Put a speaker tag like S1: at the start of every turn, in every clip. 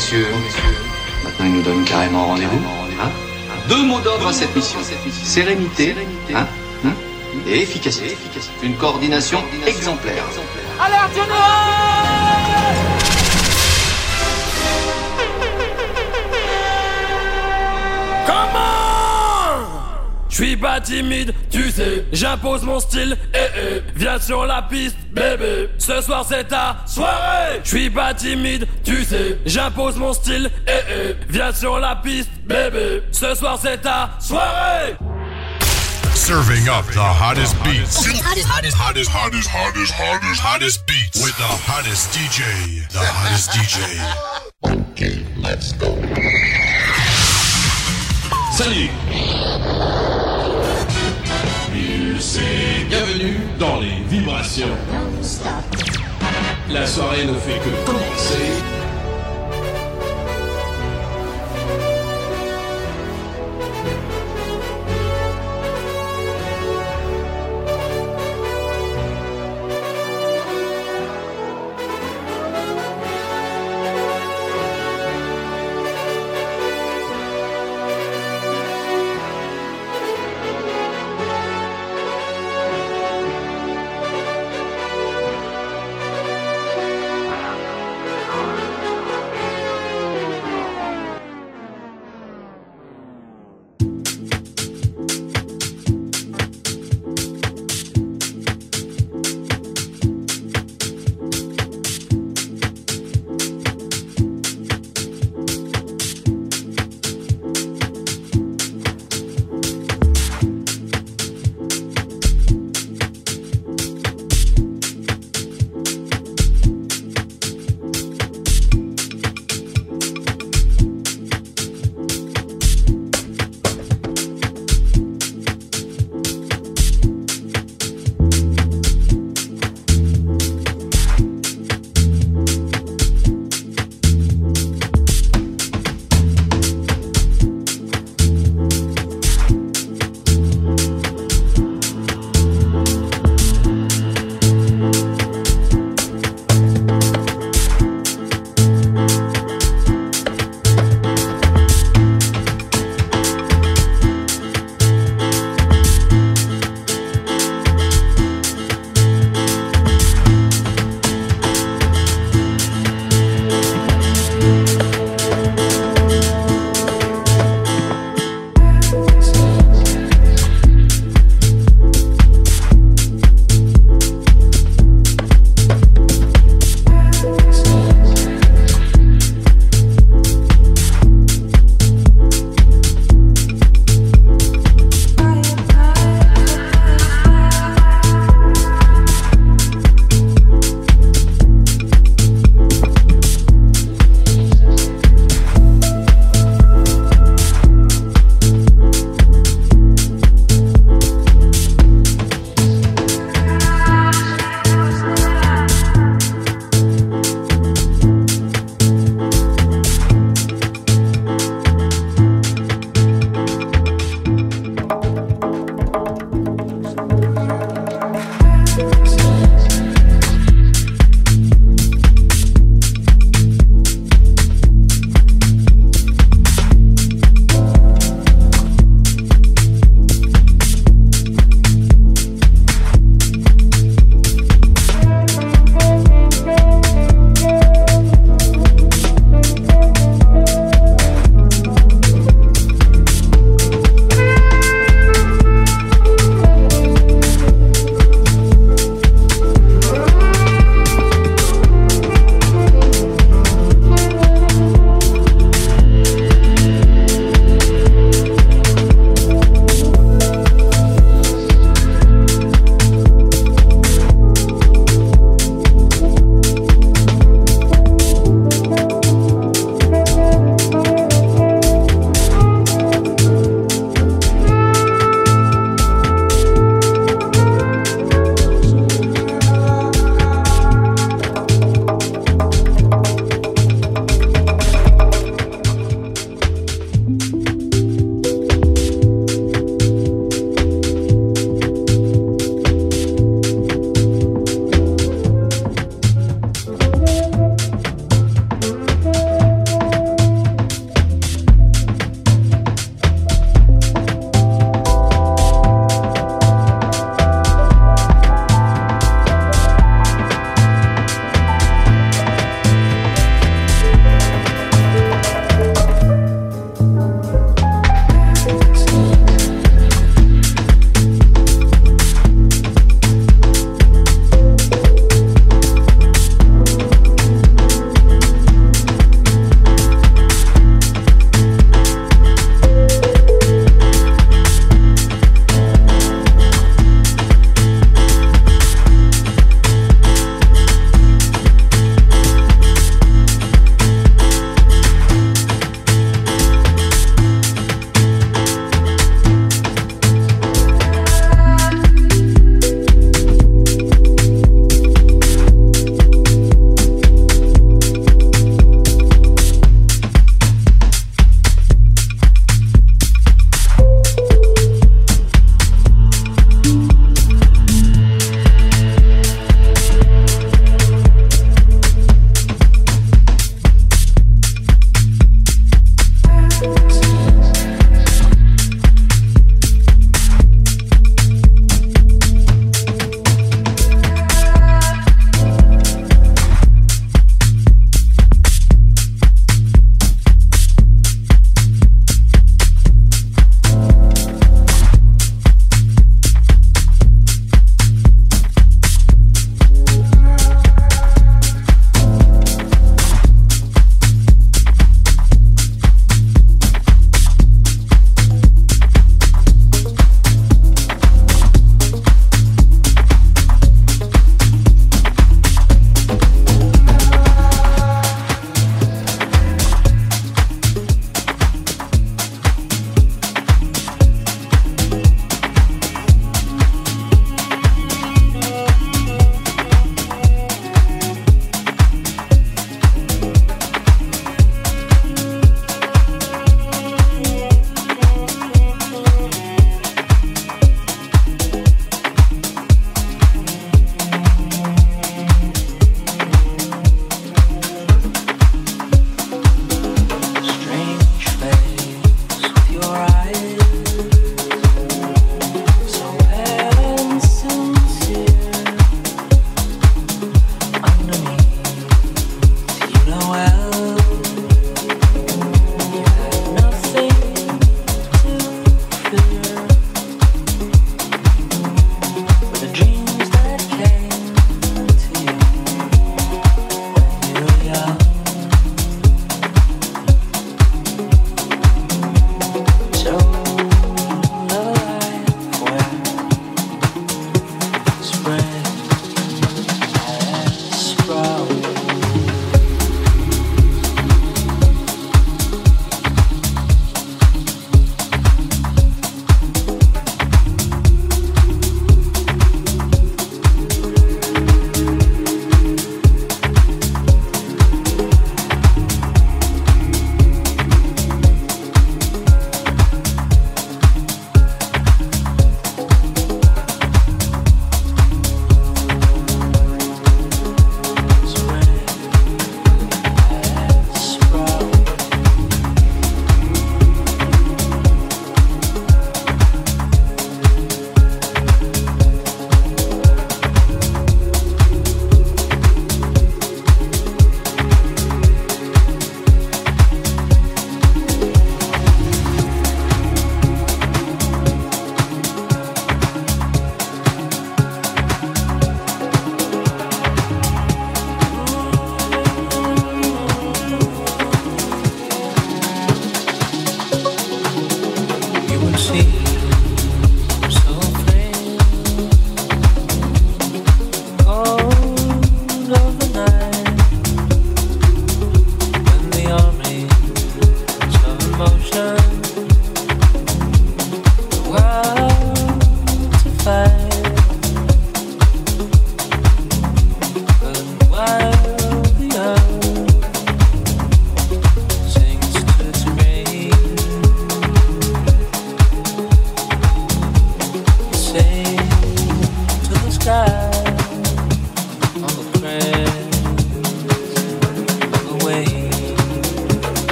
S1: messieurs, maintenant il nous donne carrément rendez-vous. hein Deux mots d'ordre à cette mission. Sérénité hein, hein, et efficacité. Une coordination exemplaire.
S2: Alerte
S3: suis pas timide, tu sais, j'impose mon style, eh eh, viens sur la piste, bébé. Ce soir c'est ta soirée. Je suis pas timide, tu sais, j'impose mon style, eh eh, viens sur la piste, bébé. Ce soir c'est ta soirée.
S4: Serving up the hottest beats. Hottest, hottest, hottest, hottest, hottest, hottest, hottest beats. With the hottest DJ. The hottest DJ. Okay, let's go.
S5: Salut Bienvenue dans les vibrations. La soirée ne fait que commencer.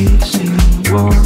S6: chasing your